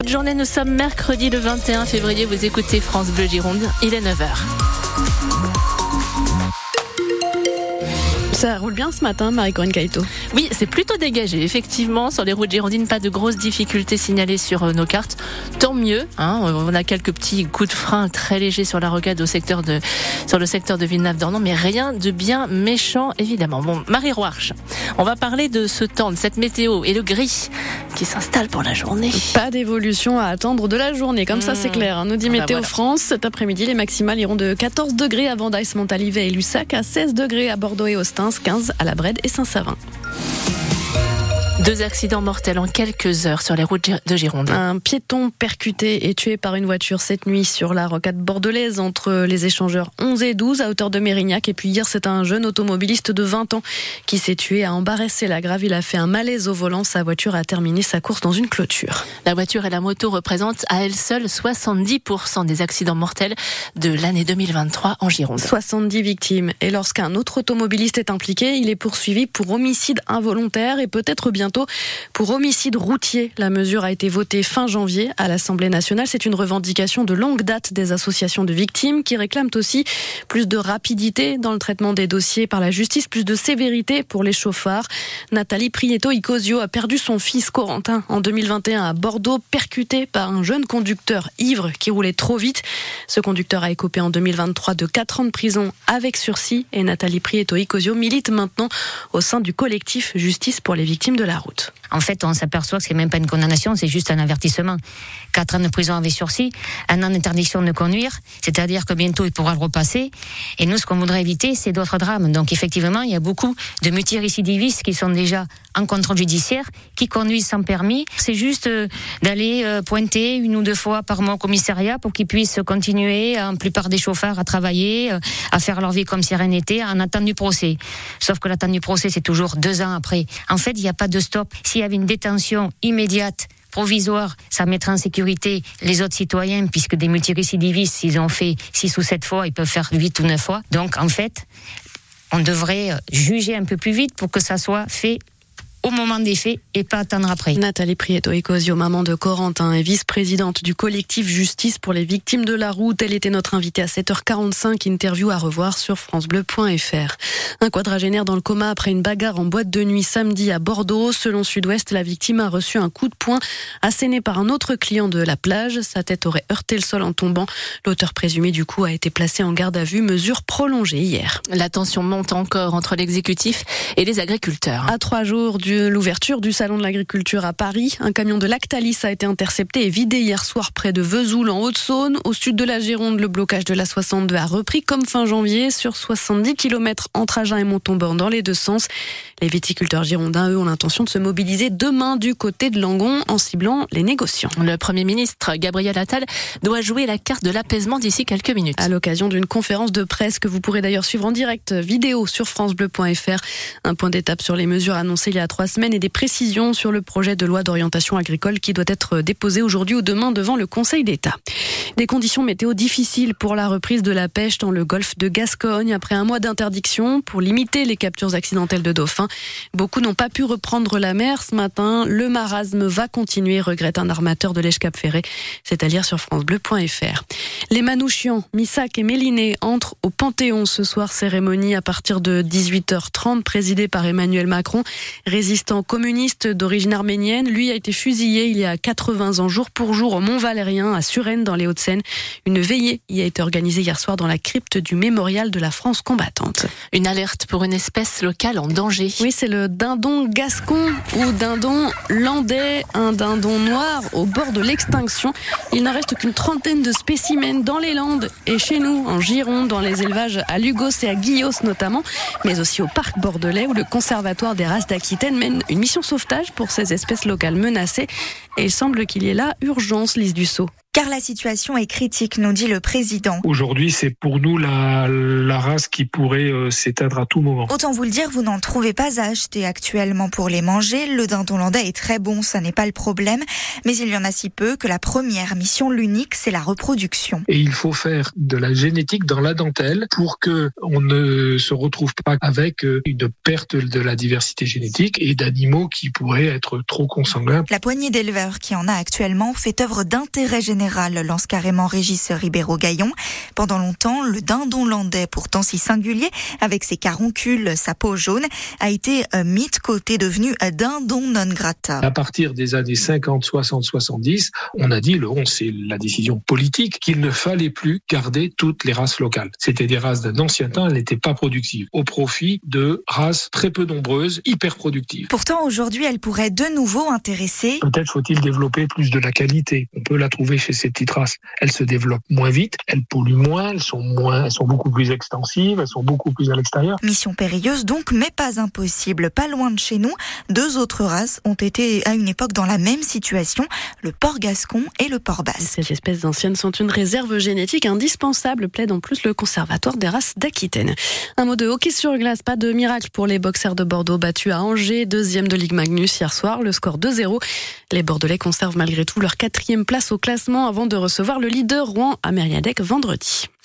Bonne journée, nous sommes mercredi le 21 février, vous écoutez France Bleu Gironde, il est 9h. Ça roule bien ce matin, Marie-Corinne Caïto. Oui, c'est plutôt dégagé. Effectivement, sur les routes girondines, pas de grosses difficultés signalées sur euh, nos cartes. Tant mieux. Hein, on a quelques petits coups de frein très légers sur la rocade au secteur de, sur le secteur de Villeneuve-d'Ornon, mais rien de bien méchant, évidemment. Bon, Marie Roarch, on va parler de ce temps, de cette météo et le gris qui s'installe pour la journée. Pas d'évolution à attendre de la journée, comme ça c'est mmh. clair. Hein. Nous dit ah bah Météo France, cet après-midi, les maximales iront de 14 degrés à Vendaille, Montalivet et Lussac à 16 degrés à Bordeaux et Austin, 15 à la Brède et Saint-Savin. Deux accidents mortels en quelques heures sur les routes de Gironde. Un piéton percuté et tué par une voiture cette nuit sur la rocade bordelaise entre les échangeurs 11 et 12 à hauteur de Mérignac. Et puis hier, c'est un jeune automobiliste de 20 ans qui s'est tué à embarrasser la grave. Il a fait un malaise au volant. Sa voiture a terminé sa course dans une clôture. La voiture et la moto représentent à elles seules 70% des accidents mortels de l'année 2023 en Gironde. 70 victimes. Et lorsqu'un autre automobiliste est impliqué, il est poursuivi pour homicide involontaire et peut-être bientôt pour homicide routier. La mesure a été votée fin janvier à l'Assemblée nationale. C'est une revendication de longue date des associations de victimes qui réclament aussi plus de rapidité dans le traitement des dossiers par la justice, plus de sévérité pour les chauffards. Nathalie Prieto-Icosio a perdu son fils Corentin en 2021 à Bordeaux, percuté par un jeune conducteur ivre qui roulait trop vite. Ce conducteur a écopé en 2023 de 4 ans de prison avec sursis et Nathalie Prieto-Icosio milite maintenant au sein du collectif Justice pour les victimes de la route. En fait, on s'aperçoit que c'est même pas une condamnation, c'est juste un avertissement. Quatre ans de prison avec sursis, un an d'interdiction de conduire, c'est-à-dire que bientôt il pourra le repasser. Et nous, ce qu'on voudrait éviter, c'est d'autres drames. Donc effectivement, il y a beaucoup de multirécidivistes qui sont déjà en contrôle judiciaire, qui conduisent sans permis. C'est juste euh, d'aller euh, pointer une ou deux fois par mois au commissariat pour qu'ils puissent continuer, en plupart des chauffeurs, à travailler, euh, à faire leur vie comme si rien n'était, en attendant du procès. Sauf que l'attente du procès, c'est toujours deux ans après. En fait, il n'y a pas de S'il y avait une détention immédiate, provisoire, ça mettrait en sécurité les autres citoyens, puisque des multirécidivistes, s'ils ont fait six ou sept fois, ils peuvent faire huit ou neuf fois. Donc, en fait, on devrait juger un peu plus vite pour que ça soit fait au moment des faits et pas attendre après. Nathalie Prieto Ecosio, maman de Corentin et vice-présidente du collectif Justice pour les victimes de la route. Elle était notre invitée à 7h45, interview à revoir sur francebleu.fr. Un quadragénaire dans le coma après une bagarre en boîte de nuit samedi à Bordeaux. Selon Sud-Ouest, la victime a reçu un coup de poing asséné par un autre client de la plage. Sa tête aurait heurté le sol en tombant. L'auteur présumé du coup a été placé en garde à vue, mesure prolongée hier. La tension monte encore entre l'exécutif et les agriculteurs. À trois jours du l'ouverture du salon de l'agriculture à Paris. Un camion de Lactalis a été intercepté et vidé hier soir près de Vesoul en Haute-Saône. Au sud de la Gironde, le blocage de la 62 a repris comme fin janvier sur 70 km entre Agen et Montauban dans les deux sens. Les viticulteurs girondins, eux, ont l'intention de se mobiliser demain du côté de Langon en ciblant les négociants. Le Premier ministre Gabriel Attal doit jouer la carte de l'apaisement d'ici quelques minutes. À l'occasion d'une conférence de presse que vous pourrez d'ailleurs suivre en direct vidéo sur francebleu.fr. Un point d'étape sur les mesures annoncées il y a trois semaines et des précisions sur le projet de loi d'orientation agricole qui doit être déposé aujourd'hui ou demain devant le Conseil d'État. Des conditions météo difficiles pour la reprise de la pêche dans le golfe de Gascogne après un mois d'interdiction pour limiter les captures accidentelles de dauphins. Beaucoup n'ont pas pu reprendre la mer ce matin. Le marasme va continuer, regrette un armateur de l'Èche Cap Ferré. C'est à lire sur francebleu.fr. Les Manouchians, Missak et Méliné entrent au Panthéon ce soir. Cérémonie à partir de 18h30 présidée par Emmanuel Macron, résistant communiste d'origine arménienne. Lui a été fusillé il y a 80 ans jour pour jour au Mont Valérien à Suresnes dans les Hauts-de-Seine. Une veillée y a été organisée hier soir dans la crypte du mémorial de la France combattante. Une alerte pour une espèce locale en danger. Oui, c'est le dindon gascon ou dindon landais, un dindon noir au bord de l'extinction. Il n'en reste qu'une trentaine de spécimens dans les Landes et chez nous, en Gironde, dans les élevages à Lugos et à Guillos notamment, mais aussi au parc bordelais où le conservatoire des races d'Aquitaine mène une mission sauvetage pour ces espèces locales menacées. Et il semble qu'il y ait là urgence, Lise Dussault. Car la situation est critique, nous dit le président. Aujourd'hui, c'est pour nous la, la race qui pourrait euh, s'éteindre à tout moment. Autant vous le dire, vous n'en trouvez pas à acheter actuellement pour les manger. Le dindon landais est très bon, ça n'est pas le problème. Mais il y en a si peu que la première mission, l'unique, c'est la reproduction. Et il faut faire de la génétique dans la dentelle pour que on ne se retrouve pas avec euh, une perte de la diversité génétique et d'animaux qui pourraient être trop consanguins. La poignée d'éleveurs qui en a actuellement fait œuvre d'intérêt général, lance carrément Régis Ribéro-Gaillon. Pendant longtemps, le dindon landais, pourtant si singulier, avec ses caroncules, sa peau jaune, a été mis de côté, devenu dindon non grata. À partir des années 50, 60, 70, on a dit, le c'est la décision politique, qu'il ne fallait plus garder toutes les races locales. C'était des races d'un ancien temps, elles n'étaient pas productives, au profit de races très peu nombreuses, hyper productives. Pourtant, aujourd'hui, elles pourraient de nouveau intéresser. Peut-être faut-il développer plus de la qualité. On peut la trouver chez ces petites races. Elles se développent moins vite, elles polluent moins, elles sont moins, elles sont beaucoup plus extensives, elles sont beaucoup plus à l'extérieur. Mission périlleuse donc, mais pas impossible. Pas loin de chez nous, deux autres races ont été à une époque dans la même situation, le porc gascon et le porc basque. Ces espèces anciennes sont une réserve génétique indispensable, plaide en plus le Conservatoire des races d'Aquitaine. Un mot de hockey sur glace, pas de miracle pour les boxers de Bordeaux battus à Angers, deuxième de Ligue Magnus hier soir, le score 2-0. Les Bordelais conservent malgré tout leur quatrième place au classement avant de recevoir le leader Rouen à Mériadec vendredi.